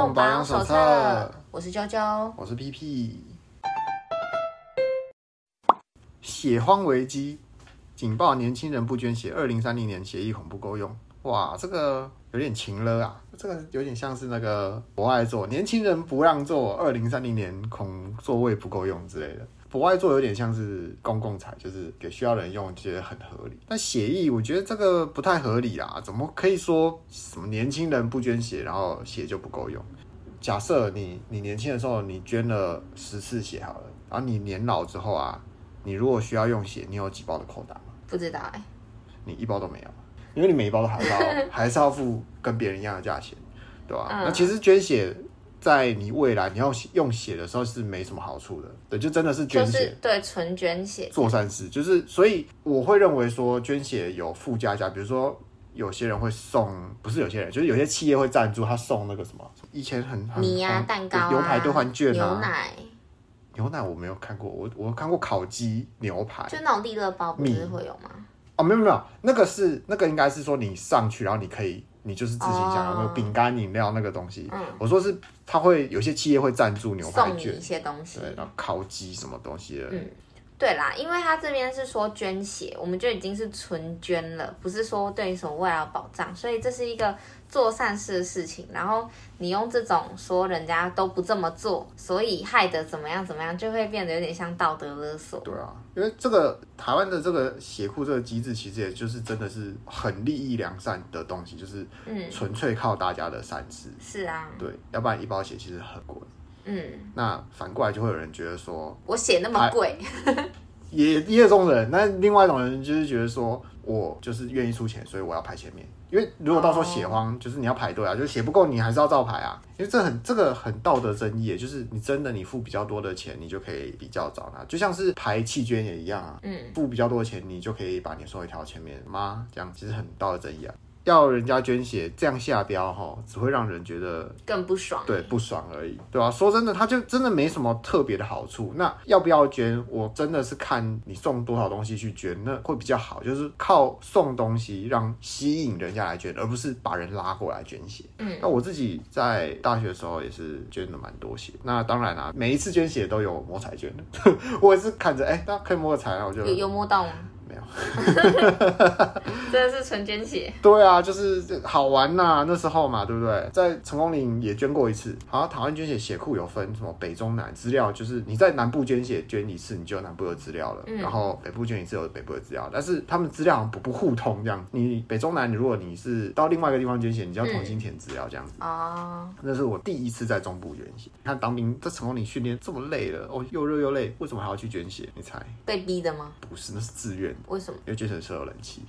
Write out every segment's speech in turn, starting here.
动保养手册。我是娇娇，我是 PP。血荒危机警报，年轻人不捐血，二零三零年协议恐不够用。哇，这个有点情了啊！这个有点像是那个博爱座，年轻人不让座，二零三零年恐座位不够用之类的。博爱座有点像是公共财，就是给需要人用，觉得很合理。但血液，我觉得这个不太合理啊！怎么可以说什么年轻人不捐血，然后血就不够用？假设你你年轻的时候你捐了十次血好了，然后你年老之后啊，你如果需要用血，你有几包的扣打吗？不知道哎、欸，你一包都没有，因为你每一包都还是要还是要付跟别人一样的价钱，对吧？嗯、那其实捐血。在你未来你要用血的时候是没什么好处的，对，就真的是捐血，就是、对，纯捐血。做善事，就是所以我会认为说捐血有附加价，比如说有些人会送，不是有些人，就是有些企业会赞助他送那个什么，以前很很米啊蛋糕啊，牛排兑换券啊，牛奶，牛奶我没有看过，我我看过烤鸡牛排，就那种利乐包不是会有吗？哦，没有没有，那个是那个应该是说你上去，然后你可以。你就是自行想要那个饼干、饮料那个东西。嗯，我说是，他会有些企业会赞助牛排券，一些东西，对，然后烤鸡什么东西的。嗯，对啦，因为他这边是说捐血，我们就已经是纯捐了，不是说对什么未来有保障，所以这是一个。做善事的事情，然后你用这种说人家都不这么做，所以害得怎么样怎么样，就会变得有点像道德勒索。对啊，因为这个台湾的这个血库这个机制，其实也就是真的是很利益良善的东西，就是嗯，纯粹靠大家的善事。是啊，对，要不然一包血其实很贵。嗯，那反过来就会有人觉得说，我写那么贵，也也有这种人。那另外一种人就是觉得说我就是愿意出钱，所以我要排前面。因为如果到时候血荒，就是你要排队啊，就是血不够，你还是要照排啊。因为这很这个很道德争议，就是你真的你付比较多的钱，你就可以比较早拿，就像是排弃捐也一样啊。嗯，付比较多的钱，你就可以把你收一条前面吗？这样其实很道德争议啊。要人家捐血这样下标哈，只会让人觉得更不爽。对，不爽而已，对吧、啊？说真的，他就真的没什么特别的好处。那要不要捐？我真的是看你送多少东西去捐，那会比较好。就是靠送东西让吸引人家来捐，而不是把人拉过来捐血。嗯，那我自己在大学的时候也是捐了蛮多血。那当然啦、啊，每一次捐血都有摸彩券的。我也是看着，哎、欸，那可以摸个彩，然后我就有有摸到吗？没有，真的是纯捐血。对啊，就是好玩呐、啊，那时候嘛，对不对？在成功岭也捐过一次。好像台湾捐血血库有分什么北中南资料，就是你在南部捐血捐一次，你就有南部的资料了。嗯、然后北部捐一次有北部的资料，但是他们资料好像不不互通这样。你北中南，如果你是到另外一个地方捐血，你就要重新填资料这样子。哦、嗯，那是我第一次在中部捐血。你看当兵在成功岭训练这么累了，哦，又热又累，为什么还要去捐血？你猜？被逼的吗？不是，那是自愿。为什么？因为捐血车有冷气。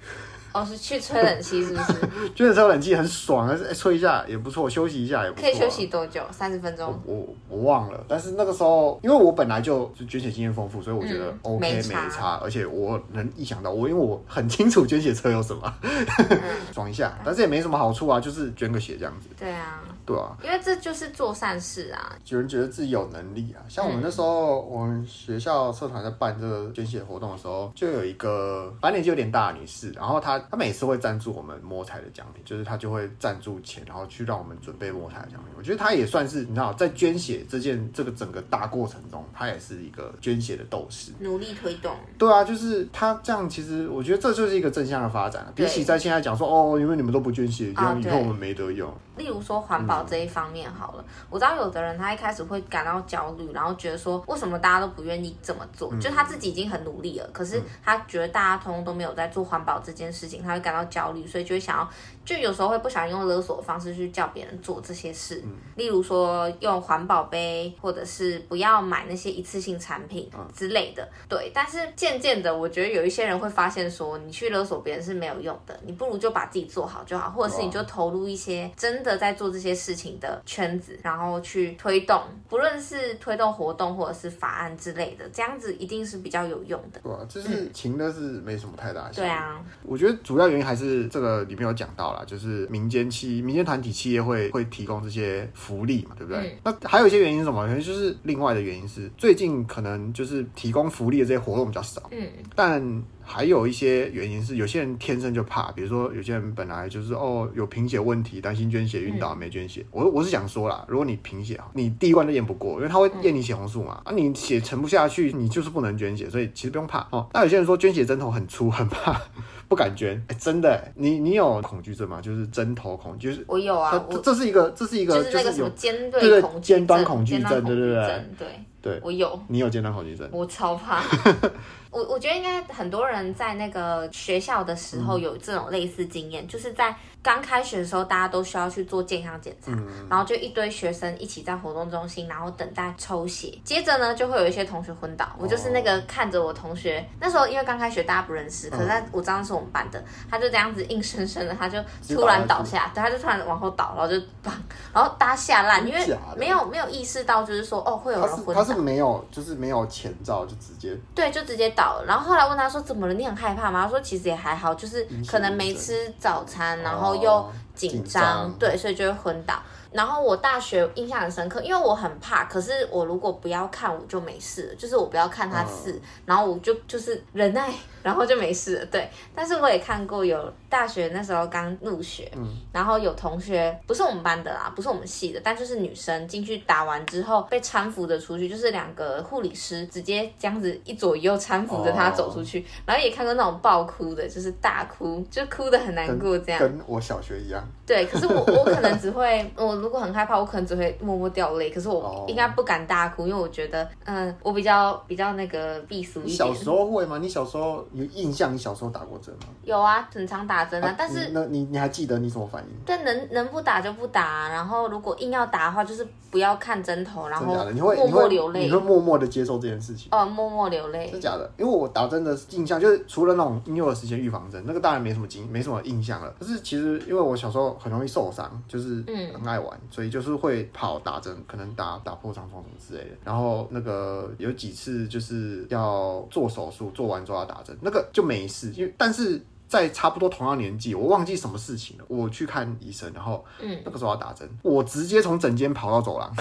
哦，是去吹冷气是不是？捐血车有冷气很爽，但是哎，吹一下也不错，休息一下也不错。可以休息多久？三十分钟。我我，忘了，但是那个时候，因为我本来就捐血经验丰富，所以我觉得 OK、嗯、没差，没差，而且我能意想到，我因为我很清楚捐血车有什么，爽一下，但是也没什么好处啊，就是捐个血这样子。对啊。对啊，因为这就是做善事啊。有人觉得自己有能力啊，像我们那时候，嗯、我们学校社团在办这个捐血活动的时候，就有一个反正年纪有点大的女士，然后她她每次会赞助我们摸彩的奖品，就是他就会赞助钱，然后去让我们准备摸彩的奖品。我觉得他也算是你知道，在捐血这件这个整个大过程中，他也是一个捐血的斗士，努力推动。对啊，就是他这样，其实我觉得这就是一个正向的发展。比起在现在讲说哦，因为你们都不捐血，这样以后我们没得用。例如说环保这一方面好了，我知道有的人他一开始会感到焦虑，然后觉得说为什么大家都不愿意这么做？就他自己已经很努力了，可是他觉得大家通通都没有在做环保这件事情，他会感到焦虑，所以就会想要，就有时候会不想用勒索的方式去叫别人做这些事，例如说用环保杯，或者是不要买那些一次性产品之类的。对，但是渐渐的，我觉得有一些人会发现说，你去勒索别人是没有用的，你不如就把自己做好就好，或者是你就投入一些真的。在做这些事情的圈子，然后去推动，不论是推动活动或者是法案之类的，这样子一定是比较有用的。对啊，就是情的是没什么太大。对啊，我觉得主要原因还是这个里面有讲到啦，就是民间企、民间团体企业会会提供这些福利嘛，对不对？嗯、那还有一些原因是什么？原因就是另外的原因是最近可能就是提供福利的这些活动比较少。嗯，但还有一些原因是有些人天生就怕，比如说有些人本来就是哦有贫血问题，担心捐血晕倒没捐血。我我是想说啦，如果你贫血，你第一关都验不过，因为他会验你血红素嘛，啊你血沉不下去，你就是不能捐血，所以其实不用怕哦。那有些人说捐血针头很粗，很怕。不敢捐，哎，真的，你你有恐惧症吗？就是针头恐惧，就是我有啊，这这是一个，这是一个，就是那个什么尖对对尖端恐惧症，对对对对对，我有，你有尖端恐惧症，我超怕。我我觉得应该很多人在那个学校的时候有这种类似经验，就是在。刚开学的时候，大家都需要去做健康检查，嗯、然后就一堆学生一起在活动中心，然后等待抽血。接着呢，就会有一些同学昏倒。哦、我就是那个看着我同学，那时候因为刚开学，大家不认识，可是他我知道是我们班的，他就这样子硬生生的，他就突然倒下，对，他就突然往后倒，然后就砰，然后大家吓烂，因为没有没有意识到，就是说哦会有人昏倒。他是没有，就是没有前兆就直接对，就直接倒了。然后后来问他说怎么了？你很害怕吗？他说其实也还好，就是可能没吃早餐，然后。又紧张，对，所以就会昏倒。然后我大学印象很深刻，因为我很怕，可是我如果不要看，我就没事。就是我不要看他刺，嗯、然后我就就是忍耐，然后就没事了。对，但是我也看过有大学那时候刚入学，嗯、然后有同学不是我们班的啦，不是我们系的，但就是女生进去打完之后被搀扶着出去，就是两个护理师直接这样子一左一右搀扶着她走出去，哦、然后也看过那种爆哭的，就是大哭，就哭的很难过这样，跟我小学一样。对，可是我我可能只会我。如果很害怕，我可能只会默默掉泪。可是我应该不敢大哭，因为我觉得，嗯，我比较比较那个避俗一点。小时候会吗？你小时候有印象？你小时候打过针吗？有啊，很常打针啊。啊但是那你你还记得你什么反应？但，能能不打就不打。然后如果硬要打的话，就是不要看针头，然后你会默默流泪。你会默默的接受这件事情？哦，默默流泪。是假的，因为我打针的印象就是除了那种婴幼儿时期预防针，那个当然没什么经没什么印象了。可是其实因为我小时候很容易受伤，就是很爱玩，嗯、所以就是。会跑打针，可能打打破伤风什么之类的。然后那个有几次就是要做手术，做完之后要打针，那个就没事。因为但是在差不多同样年纪，我忘记什么事情了。我去看医生，然后嗯，那个时候要打针，我直接从诊间跑到走廊。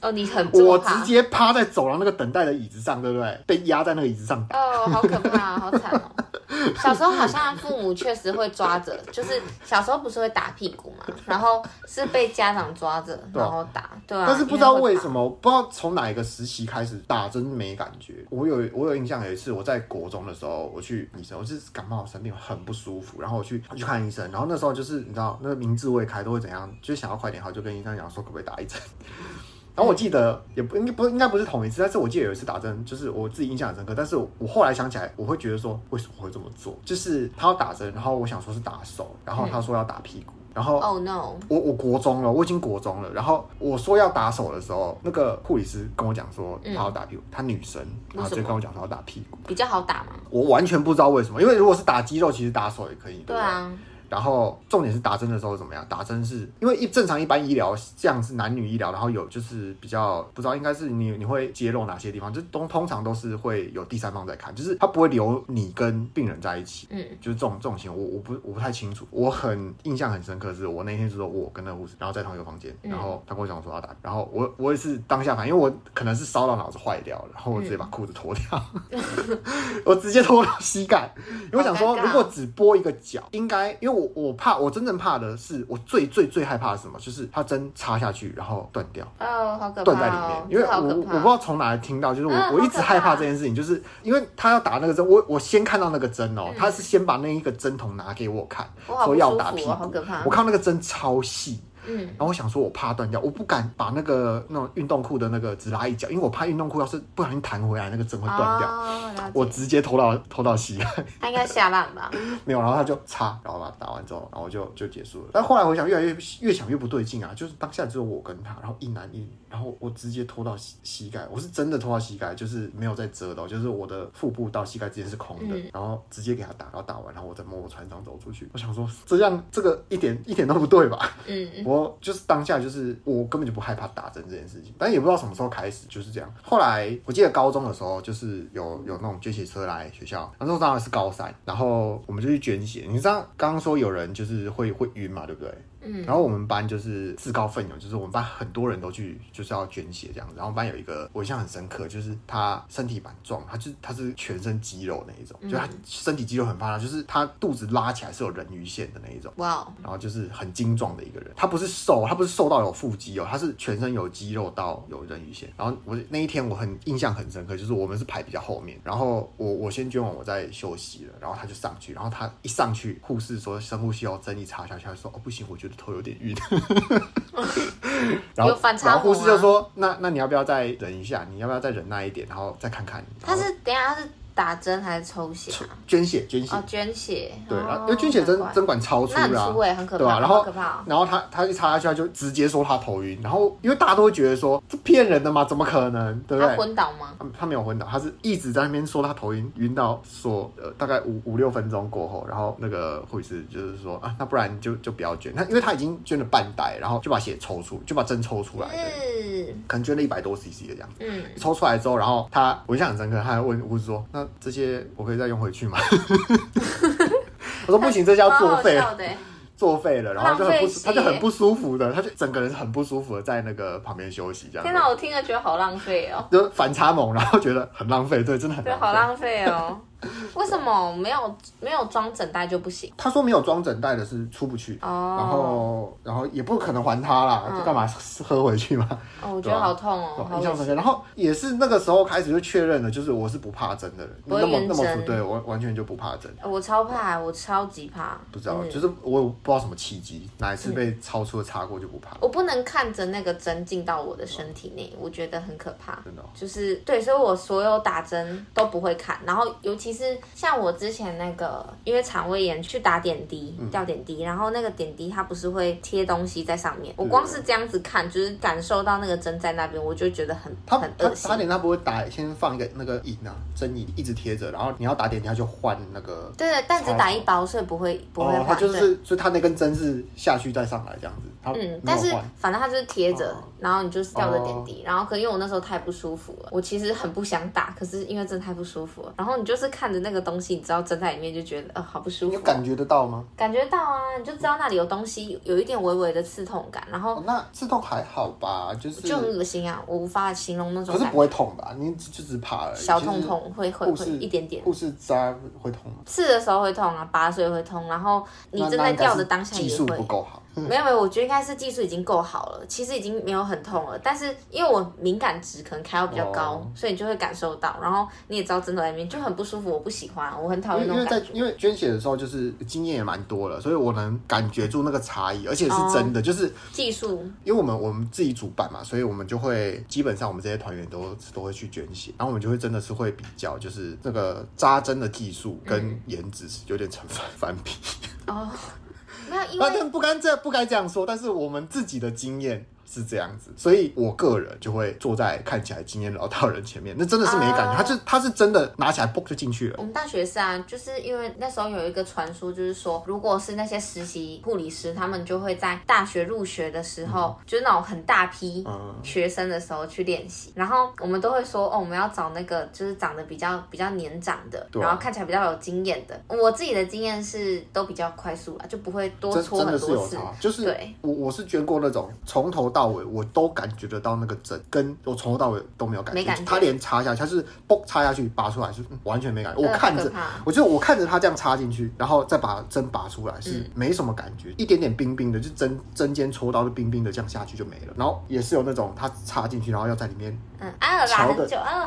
哦，你很 我直接趴在走廊那个等待的椅子上，对不对？被压在那个椅子上打。哦，好可怕，好惨哦。小时候好像父母确实会抓着，就是小时候不是会打屁股嘛，然后是被家长抓着然后打，对啊。但是不知道为什么，不知道从哪一个时期开始打针没感觉。我有我有印象有一次我在国中的时候，我去医生，我是感冒生病很不舒服，然后我去我去看医生，然后那时候就是你知道那个名字未开都会怎样，就想要快点好，就跟医生讲说可不可以打一针。然后我记得也不应该不应该不是同一次，但是我记得有一次打针，就是我自己印象很深刻。但是我后来想起来，我会觉得说为什么会这么做？就是他要打针，然后我想说是打手，然后他说要打屁股，然后 Oh no，我我国中了，我已经国中了。然后我说要打手的时候，那个护理师跟我讲说他要打屁股，他女生，然后就跟我讲说要打屁股比较好打嘛。我完全不知道为什么，因为如果是打肌肉，其实打手也可以。对，对啊。然后重点是打针的时候怎么样？打针是因为一正常一般医疗这样是男女医疗，然后有就是比较不知道应该是你你会揭露哪些地方，就通通常都是会有第三方在看，就是他不会留你跟病人在一起，嗯，就是这种这种情况，我我不我不太清楚，我很印象很深刻是我那天就说我跟那个护士，然后在同一个房间，然后他跟我讲说要打，然后我我也是当下反应，因为我可能是烧到脑子坏掉了，然后我直接把裤子脱掉，嗯、我直接脱到膝盖，因为我想说如果只剥一个脚，应该因为我我我怕我。真正怕的是，我最最最害怕的是什么？就是他针插下去，然后断掉，哦，好可怕，断在里面。因为我我不知道从哪里听到，就是我、嗯、我一直害怕这件事情，就是因为他要打那个针，我我先看到那个针哦，嗯、他是先把那一个针筒拿给我看，我说要打屁股，我看到那个针超细。嗯，然后我想说，我怕断掉，我不敢把那个那种运动裤的那个只拉一角，因为我怕运动裤要是不小心弹回来，那个针会断掉。哦、我直接拖到拖到膝盖。他应该下烂吧？没有，然后他就擦，然后把它打完之后，然后就就结束了。但后来我想，越来越越想越不对劲啊！就是当下只有我跟他，然后一男一女，然后我直接拖到膝膝盖，我是真的拖到膝盖，就是没有在遮到，就是我的腹部到膝盖之间是空的，嗯、然后直接给他打，然后打完，然后我再摸我船长走出去。我想说，这样这个一点一点都不对吧？嗯，我就是当下。就是我根本就不害怕打针这件事情，但也不知道什么时候开始就是这样。后来我记得高中的时候，就是有有那种捐血车来学校，那时候当然是高三，然后我们就去捐血。你知道刚刚说有人就是会会晕嘛，对不对？嗯，然后我们班就是自告奋勇，就是我们班很多人都去就是要捐血这样子。然后班有一个我印象很深刻，就是他身体蛮壮，他就他是全身肌肉那一种，就他身体肌肉很发达，就是他肚子拉起来是有人鱼线的那一种。哇，然后就是很精壮的一个人，他不是瘦，他不是瘦到有腹肌哦，他是全身有肌肉到有人鱼线。然后我那一天我很印象很深刻，就是我们是排比较后面，然后我我先捐完，我再休息了，然后他就上去，然后他一上去，护士说深呼吸哦，针一插下去，他说哦不行，我觉得头有点晕。然后然后护士就说，那那你要不要再忍一下？你要不要再忍耐一点，然后再看看？他是等下他是。打针还是抽血？捐血，捐血。哦，捐血。对，因为捐血针针管超粗啦，很可怕。对吧？然后，然后他他一插下去，他就直接说他头晕。然后，因为大家都会觉得说这骗人的嘛，怎么可能？对不对？他昏倒吗？他他没有昏倒，他是一直在那边说他头晕，晕到说呃大概五五六分钟过后，然后那个护士就是说啊，那不然就就不要捐。他因为他已经捐了半袋，然后就把血抽出，就把针抽出来。嗯。可能捐了一百多 CC 的样子。嗯。抽出来之后，然后他我印象很深刻，他还问护士说：“那这些我可以再用回去吗？” 我说：“不行，这叫作废。”作废了，然后就很不，他就很不舒服的，他就整个人很不舒服的在那个旁边休息，这样。天哪，我听了觉得好浪费哦。就反差萌，然后觉得很浪费，对，真的很。对，好浪费哦。为什么没有没有装整袋就不行？他说没有装整袋的是出不去，oh. 然后然后也不可能还他啦，就干嘛喝回去嘛？哦，oh, 我觉得好痛哦，印象深刻。然后也是那个时候开始就确认了，就是我是不怕针的人，那么那么对，我完全就不怕针。我超怕，我超级怕。不知道，就是我不知道什么契机，哪一次被超出的插过就不怕。我不能看着那个针进到我的身体内，我觉得很可怕。真的，就是对，所以我所有打针都不会看，然后尤其是像我。之前那个因为肠胃炎去打点滴，吊点滴，然后那个点滴它不是会贴东西在上面，我光是这样子看，就是感受到那个针在那边，我就觉得很很恶心。打点它不会打，先放一个那个引啊，针引一直贴着，然后你要打点滴，他就换那个。对对，但只打一包，所以不会不会换。他就是，所以他那根针是下去再上来这样子。嗯，但是反正它就是贴着，然后你就是吊着点滴，然后可因为我那时候太不舒服了，我其实很不想打，可是因为真的太不舒服了，然后你就是看着那个东西，你知道针在里面就觉得呃好不舒服。你感觉得到吗？感觉到啊，你就知道那里有东西，有一点微微的刺痛感，然后那刺痛还好吧，就是就很恶心啊，我无法形容那种。可是不会痛吧？你就只怕而已。小痛痛会会会一点点。护士扎会痛吗？刺的时候会痛啊，拔水会痛，然后你正在吊的当下也会。技术不够好。没有没有，我觉得应该是技术已经够好了，其实已经没有很痛了。但是因为我敏感值可能开到比较高，哦、所以你就会感受到。然后你也知道针头在里面就很不舒服，我不喜欢，我很讨厌那种感觉。因为在因为捐血的时候就是经验也蛮多了，所以我能感觉住那个差异，而且是真的，哦、就是技术。因为我们我们自己主办嘛，所以我们就会基本上我们这些团员都都会去捐血，然后我们就会真的是会比较，就是那个扎针的技术跟颜值是有点成反反比。哦。没有，因为但不该这不该这样说，但是我们自己的经验。是这样子，所以我个人就会坐在看起来经验老道人前面，那真的是没感觉，uh, 他就他是真的拿起来嘣就进去了。我们大学是啊，就是因为那时候有一个传说，就是说，如果是那些实习护理师，他们就会在大学入学的时候，嗯、就是那种很大批学生的时候去练习，嗯、然后我们都会说，哦，我们要找那个就是长得比较比较年长的，啊、然后看起来比较有经验的。我自己的经验是都比较快速了，就不会多搓很多次。就是对我我是捐过那种从头到尾我都。感觉得到那个针，跟我从头到尾都没有感觉。他连插下去，他是嘣插下去拔出来，是完全没感觉。我看着，我就我看着他这样插进去，然后再把针拔出来，是没什么感觉，一点点冰冰的，就针针尖戳到，就冰冰的这样下去就没了。然后也是有那种他插进去，然后要在里面，嗯，瞧个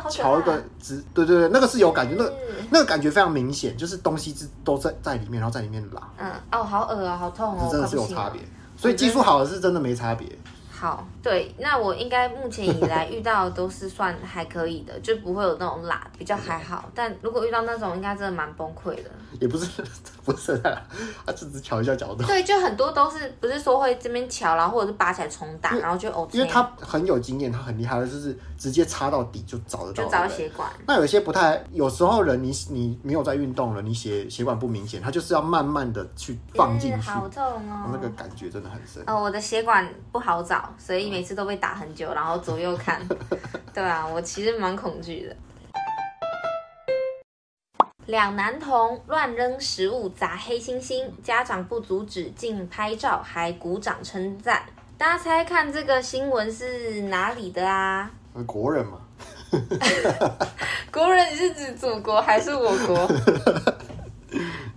瞧一个直，对对对，那个是有感觉，那个那个感觉非常明显，就是东西是都在在里面，然后在里面拉。嗯，哦，好恶啊，好痛哦，真的是有差别。所以技术好的是真的没差别。好，对，那我应该目前以来遇到的都是算还可以的，就不会有那种辣，比较还好。但如果遇到那种，应该真的蛮崩溃的。也不是，不是的，他只是调一下角度。对，就很多都是不是说会这边调，然后或者是拔起来重打，然后就 OK。因为他很有经验，他很厉害的，就是直接插到底就找得到，就找到血管。那有些不太，有时候人你你没有在运动了，你血血管不明显，他就是要慢慢的去放进去，好痛哦，那个感觉真的很深。哦，我的血管不好找，所以每次都被。打很久，然后左右看，对啊，我其实蛮恐惧的。两男童乱扔食物砸黑猩猩，家长不阻止，竟拍照还鼓掌称赞。大家猜看这个新闻是哪里的啊？国人嘛。国人，你是指祖国还是我国？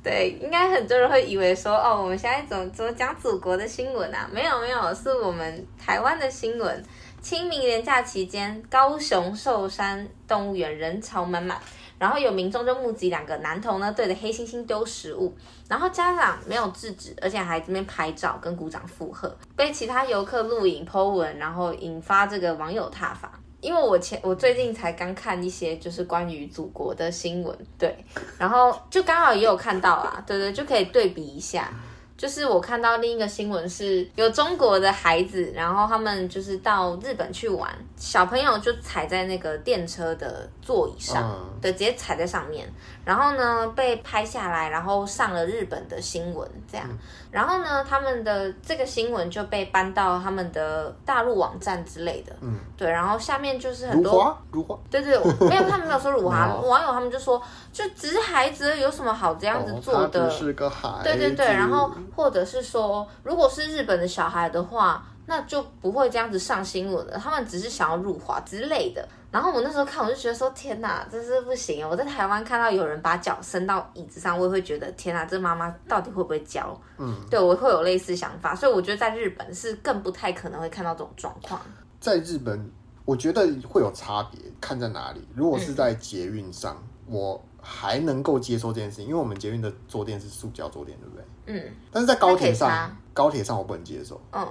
对，应该很多人会以为说，哦，我们现在怎么怎么讲祖国的新闻啊？没有没有，是我们台湾的新闻。清明连假期间，高雄寿山动物园人潮满满，然后有民众就目击两个男童呢对着黑猩猩丢食物，然后家长没有制止，而且还这边拍照跟鼓掌附和，被其他游客录影 po 文，然后引发这个网友挞伐。因为我前我最近才刚看一些就是关于祖国的新闻，对，然后就刚好也有看到啊，对对，就可以对比一下。就是我看到另一个新闻是，有中国的孩子，然后他们就是到日本去玩，小朋友就踩在那个电车的座椅上，嗯、对，直接踩在上面，然后呢被拍下来，然后上了日本的新闻，这样，嗯、然后呢他们的这个新闻就被搬到他们的大陆网站之类的，嗯，对，然后下面就是很多，辱华，对对，没有，他们没有说辱华，网友他们就说，就只是孩子有什么好这样子做的，哦、是个孩子，对对对，然后。或者是说，如果是日本的小孩的话，那就不会这样子上新闻了。他们只是想要入华之类的。然后我那时候看，我就觉得说，天哪，真是不行。我在台湾看到有人把脚伸到椅子上，我也会觉得，天哪，这妈妈到底会不会教？嗯，对，我会有类似想法。所以我觉得在日本是更不太可能会看到这种状况。在日本，我觉得会有差别，看在哪里。如果是在捷运上，嗯、我还能够接受这件事情，因为我们捷运的坐垫是塑胶坐垫，对不对？嗯，但是在高铁上，高铁上我不能接受。嗯，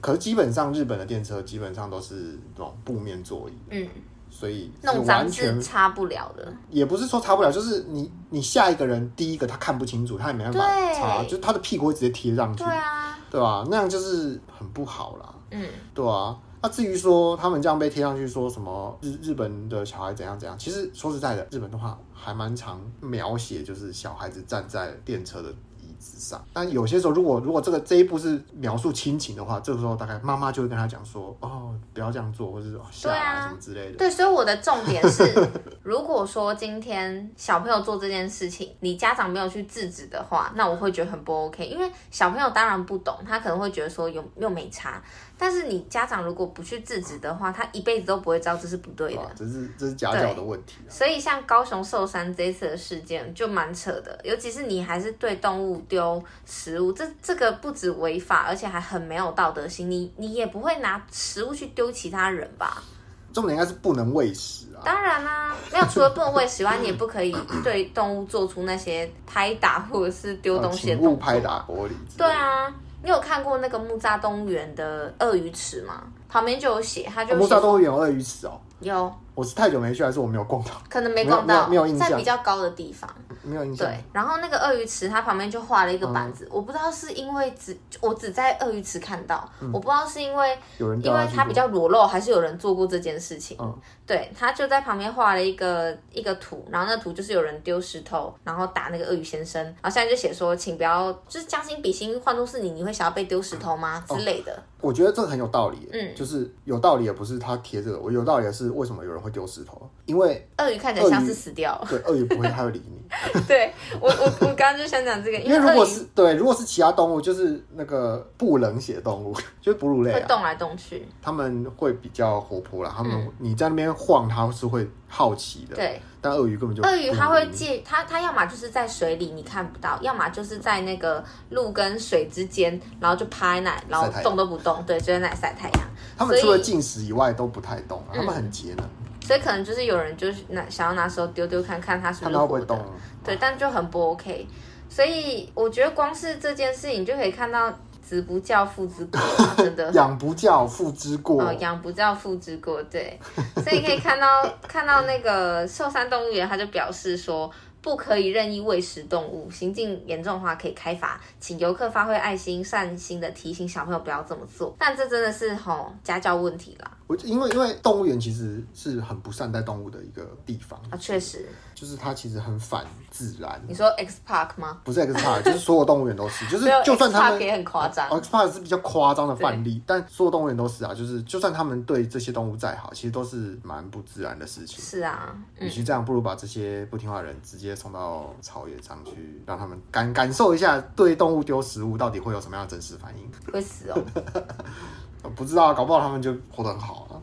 可是基本上日本的电车基本上都是那种布面座椅。嗯，所以是完全擦不了的。也不是说擦不了，就是你你下一个人第一个他看不清楚，他也没办法擦，就是他的屁股会直接贴上去。对啊，对吧？那样就是很不好啦。嗯，对啊。那至于说他们这样被贴上去，说什么日日本的小孩怎样怎样，其实说实在的，日本的话还蛮常描写，就是小孩子站在电车的。上，但有些时候，如果如果这个这一步是描述亲情的话，这个时候大概妈妈就会跟他讲说，哦，不要这样做，或者是下来什么之类的。对，所以我的重点是，如果说今天小朋友做这件事情，你家长没有去制止的话，那我会觉得很不 OK，因为小朋友当然不懂，他可能会觉得说有又没差。但是你家长如果不去制止的话，他一辈子都不会知道这是不对的。这是这是家教的问题。所以像高雄寿山这一次的事件就蛮扯的，尤其是你还是对动物丢食物，这这个不止违法，而且还很没有道德心。你你也不会拿食物去丢其他人吧？重点应该是不能喂食啊。当然啦、啊，没有除了不能喂食外，你也不可以对动物做出那些拍打或者是丢东西的动作。拍打玻璃。对啊。你有看过那个木栅动物园的鳄鱼池吗？旁边就有写，它就木栅动物园有鳄鱼池哦。有。我是太久没去，还是我没有逛到？可能没逛到，没有印象。在比较高的地方，没有印象。对，然后那个鳄鱼池，它旁边就画了一个板子，我不知道是因为只我只在鳄鱼池看到，我不知道是因为有人因为它比较裸露，还是有人做过这件事情。对，他就在旁边画了一个一个图，然后那图就是有人丢石头，然后打那个鳄鱼先生，然后现在就写说，请不要，就是将心比心，换作是你，你会想要被丢石头吗？之类的。我觉得这个很有道理，嗯，就是有道理，也不是他贴这个，我有道理的是为什么有人会丢石头。因为鳄鱼看起来像是死掉了，对，鳄鱼不会，它会理你。对我，我我刚刚就想讲这个，因为如果是对，如果是其他动物，就是那个不冷血动物，就是哺乳类，会动来动去，他们会比较活泼啦。他们你在那边晃，它是会好奇的。对，但鳄鱼根本就鳄鱼，它会借它，它要么就是在水里你看不到，要么就是在那个陆跟水之间，然后就趴在那，然后动都不动，对，就在那里晒太阳。他们除了进食以外都不太动，他们很节能。所以可能就是有人就是拿想要拿手丢丢看看它是不是活的，对，但就很不 OK。所以我觉得光是这件事情就可以看到子不教父之过，真的 养不教父之过哦，养不教父之过，对。所以可以看到看到那个寿山动物园，他就表示说。不可以任意喂食动物，行径严重的话可以开罚，请游客发挥爱心、善心的提醒小朋友不要这么做。但这真的是吼家教问题啦。我因为因为动物园其实是很不善待动物的一个地方啊，确实，就是它其实很反自然。你说 X Park 吗？不是 X Park，就是所有动物园都是，就是就算他们也很夸张，X Park 是比较夸张的范例，但所有动物园都是啊，就是就算他们对这些动物再好，其实都是蛮不自然的事情。是啊，与其这样，不如把这些不听话的人直接送到草原上去，让他们感感受一下对动物丢食物到底会有什么样的真实反应。会死哦。不知道，搞不好他们就活得很好啊。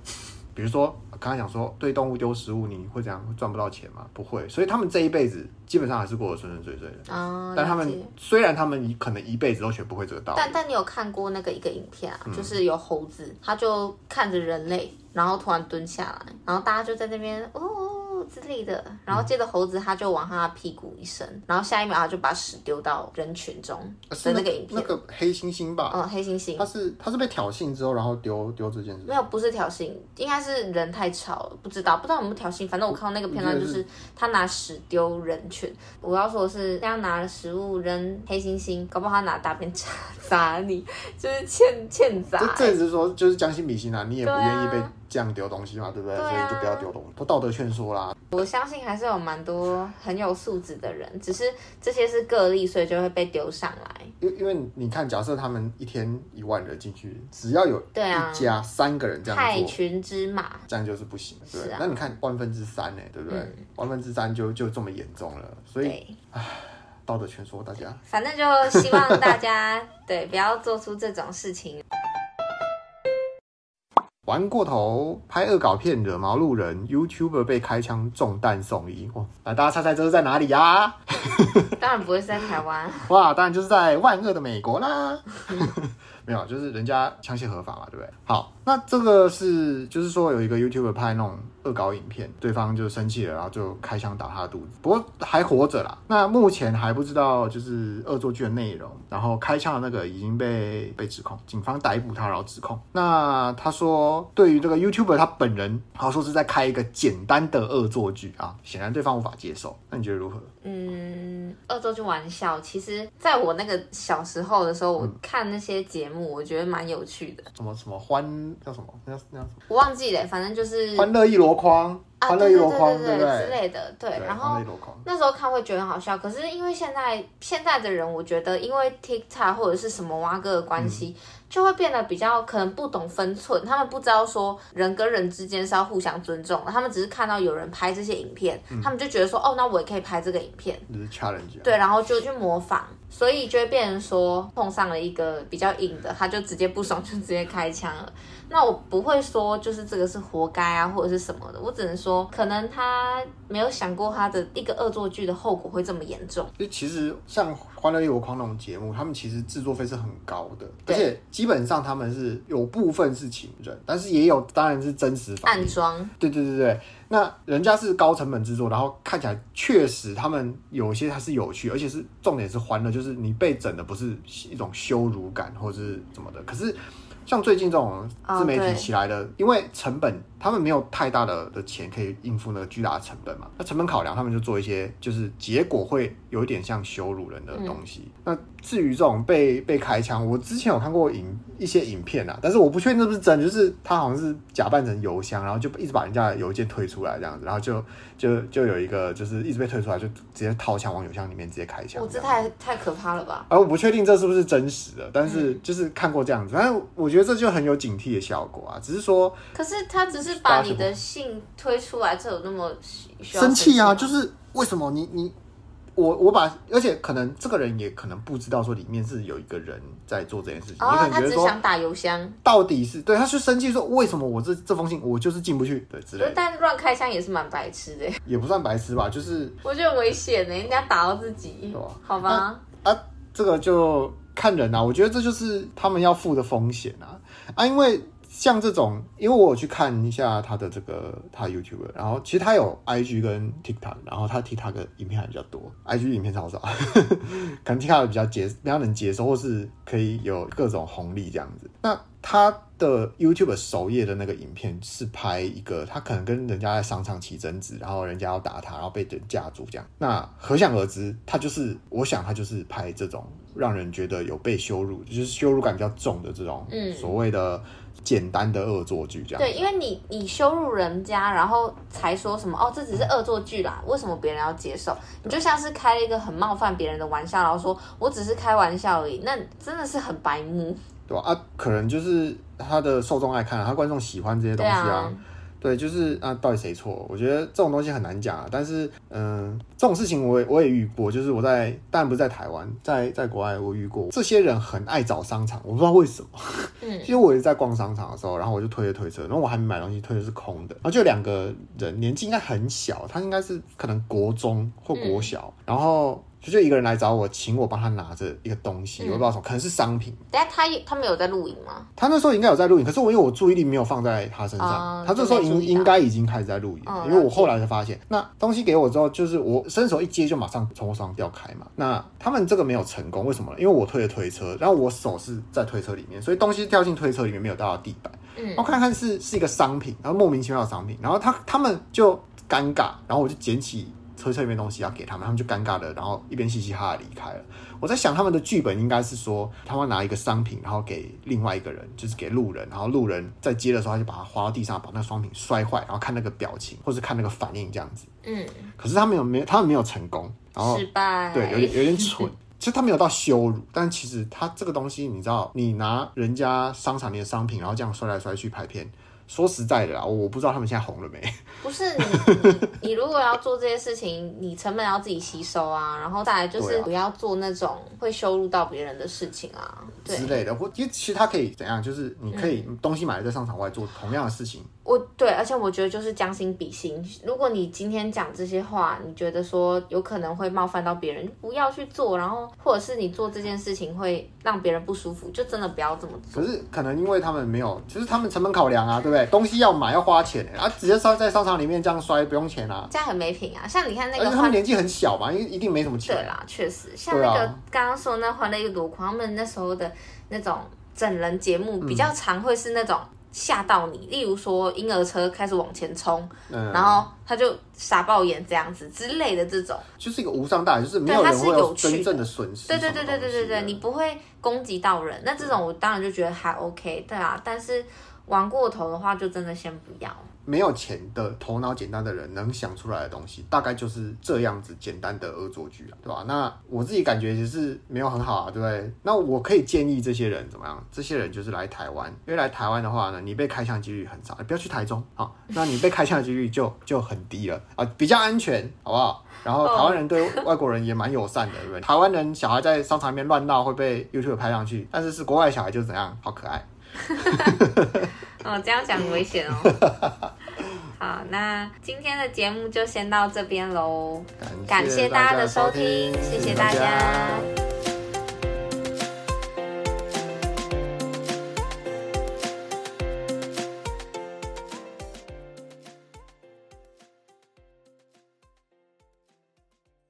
比如说，刚才讲说对动物丢食物，你会怎样赚不到钱吗？不会，所以他们这一辈子基本上还是过得顺顺遂遂的。哦，但他们虽然他们可能一辈子都学不会这个道理，但但你有看过那个一个影片啊？就是有猴子，他就看着人类，然后突然蹲下来，然后大家就在那边哦。之类的，然后接着猴子他就往他屁股一伸，然后下一秒他就把屎丢到人群中的那个影片，那个黑猩猩吧？嗯，黑猩猩，他是他是被挑衅之后，然后丢丢这件事。没有，不是挑衅，应该是人太吵了，不知道，不知道有没有挑衅。反正我看到那个片段就是他拿屎丢人群。我要说的是，这样拿了食物扔黑猩猩，搞不好他拿大便砸 砸你，就是欠欠砸。这这只是说就是将心比心啊，你也不愿意被。这样丢东西嘛，对不对？对啊、所以就不要丢东西，不道德劝说啦。我相信还是有蛮多很有素质的人，只是这些是个例，所以就会被丢上来。因因为你看，假设他们一天一万人进去，只要有一家三个人这样做，害群之马，这样就是不行。对，是啊、那你看万分之三呢，对不对？嗯、万分之三就就这么严重了，所以道德劝说大家，反正就希望大家 对不要做出这种事情。玩过头，拍恶搞片惹毛路人，YouTuber 被开枪中弹送医。哇，来大家猜猜这是在哪里呀、啊？当然不会是在台湾。哇，当然就是在万恶的美国啦。没有，就是人家枪械合法嘛，对不对？好，那这个是就是说有一个 YouTuber 拍那种恶搞影片，对方就生气了，然后就开枪打他的肚子，不过还活着啦。那目前还不知道就是恶作剧的内容，然后开枪的那个已经被被指控，警方逮捕他，然后指控。那他说，对于这个 YouTuber 他本人，他说是在开一个简单的恶作剧啊，显然对方无法接受。那你觉得如何？嗯，恶作剧玩笑，其实在我那个小时候的时候，我看那些节目。我觉得蛮有趣的，什么什么欢叫什么？那那我忘记了，反正就是欢乐一箩筐，欢乐一箩筐，对对对之类的，对。然后那时候看会觉得很好笑，可是因为现在现在的人，我觉得因为 TikTok 或者是什么蛙哥的关系，就会变得比较可能不懂分寸，他们不知道说人跟人之间是要互相尊重的，他们只是看到有人拍这些影片，他们就觉得说哦，那我也可以拍这个影片，就是 challenge，对，然后就去模仿。所以就会变成说碰上了一个比较硬的，他就直接不爽就直接开枪了。那我不会说就是这个是活该啊，或者是什么的，我只能说可能他没有想过他的一个恶作剧的后果会这么严重。就其实像《欢乐一箩筐》那种节目，他们其实制作费是很高的，而且基本上他们是有部分是请人，但是也有当然是真实反暗装。对对对对。那人家是高成本制作，然后看起来确实他们有些还是有趣，而且是重点是欢乐，就是你被整的不是一种羞辱感或者是怎么的。可是像最近这种自媒体起来的，因为成本。他们没有太大的的钱可以应付那个巨大的成本嘛？那成本考量，他们就做一些就是结果会有一点像羞辱人的东西。嗯、那至于这种被被开枪，我之前有看过影一些影片啊，但是我不确定是不是真，就是他好像是假扮成邮箱，然后就一直把人家的邮件推出来这样子，然后就就就有一个就是一直被推出来，就直接掏枪往邮箱里面直接开枪。我这太太可怕了吧？而我不确定这是不是真实的，但是就是看过这样子，但是我觉得这就很有警惕的效果啊。只是说，可是他只是。把你的信推出来，这有那么生气啊？就是为什么你你我我把，而且可能这个人也可能不知道说里面是有一个人在做这件事情。哦，他只想打邮箱，到底是对，他去生气说为什么我这这封信我就是进不去，对之类的。但乱开枪也是蛮白痴的，也不算白痴吧，就是我觉得很危险呢，人家打到自己，好吧？啊，啊，这个就看人啊，我觉得这就是他们要付的风险啊啊，因为。像这种，因为我有去看一下他的这个他 YouTube，然后其实他有 IG 跟 TikTok，然后他 TikTok 的影片还比较多，IG 影片超少，可能 TikTok 比较接比较能接受，或是可以有各种红利这样子。那他的 YouTube 首页的那个影片是拍一个他可能跟人家在商场起争执，然后人家要打他，然后被人架住这样。那可想而知，他就是我想他就是拍这种让人觉得有被羞辱，就是羞辱感比较重的这种嗯所谓的。简单的恶作剧这样。对，因为你你羞辱人家，然后才说什么哦，这只是恶作剧啦，为什么别人要接受？你就像是开了一个很冒犯别人的玩笑，然后说我只是开玩笑而已，那真的是很白目。对吧？啊，可能就是他的受众爱看，他观众喜欢这些东西啊。对，就是啊，到底谁错？我觉得这种东西很难讲啊。但是，嗯、呃，这种事情我也我也遇过，就是我在，当然不是在台湾，在在国外我遇过。这些人很爱找商场，我不知道为什么。嗯，其实我也是在逛商场的时候，然后我就推着推车，然后我还没买东西，推的是空的，然后就两个人，年纪应该很小，他应该是可能国中或国小，嗯、然后。就就一个人来找我，请我帮他拿着一个东西，嗯、我不知道什么，可能是商品。但他他没有在录影吗？他那时候应该有在录影，可是我因为我注意力没有放在他身上，嗯、他这时候应应该已经开始在录影，嗯、因为我后来才发现，那东西给我之后，就是我伸手一接就马上从我手上掉开嘛。那他们这个没有成功，为什么？因为我推着推车，然后我手是在推车里面，所以东西掉进推车里面没有掉到地板。嗯，我看看是是一个商品，然后莫名其妙的商品，然后他他们就尴尬，然后我就捡起。车车里面东西要给他们，他们就尴尬的，然后一边嘻嘻哈哈离开了。我在想，他们的剧本应该是说，他们拿一个商品，然后给另外一个人，就是给路人，然后路人在接的时候，他就把它滑到地上，把那个商品摔坏，然后看那个表情，或是看那个反应这样子。嗯。可是他们没有没有，他们没有成功，然后失败。对，有点有点蠢。其实他没有到羞辱，但其实他这个东西，你知道，你拿人家商场里的商品，然后这样摔来摔去拍片。说实在的啦，我不知道他们现在红了没。不是你，你，如果要做这些事情，你成本要自己吸收啊，然后再来就是不要做那种会羞辱到别人的事情啊，对之类的。或其实其实他可以怎样，就是你可以东西买了在商场外做同样的事情。我对，而且我觉得就是将心比心。如果你今天讲这些话，你觉得说有可能会冒犯到别人，不要去做。然后或者是你做这件事情会让别人不舒服，就真的不要这么做。可是可能因为他们没有，就是他们成本考量啊，对不对？东西要买要花钱，啊，直接烧在商场里面这样摔不用钱啊，这样很没品啊。像你看那个，而且他们年纪很小嘛，因为一定没什么钱。对啦，确实，像那个刚刚说那欢乐一朵狂，他们那时候的那种整人节目比较常会是那种。吓到你，例如说婴儿车开始往前冲，嗯、然后他就傻爆眼这样子之类的这种，就是一个无伤大雅，就是没有人会有真正的损失。对对对对对对对，你不会攻击到人，那这种我当然就觉得还 OK，对啊，但是玩过头的话，就真的先不要。没有钱的头脑简单的人能想出来的东西，大概就是这样子简单的恶作剧啊，对吧？那我自己感觉其实没有很好啊，对不对？那我可以建议这些人怎么样？这些人就是来台湾，因为来台湾的话呢，你被开枪几率很少，不要去台中啊，那你被开枪的几率就就很低了啊，比较安全，好不好？然后台湾人对外国人也蛮友善的，对不对？台湾人小孩在商场里面乱闹会被 YouTube 拍上去，但是是国外小孩就是怎样，好可爱。哦，这样讲很危险哦。好，那今天的节目就先到这边喽。感谢大家的收听，谢谢大家。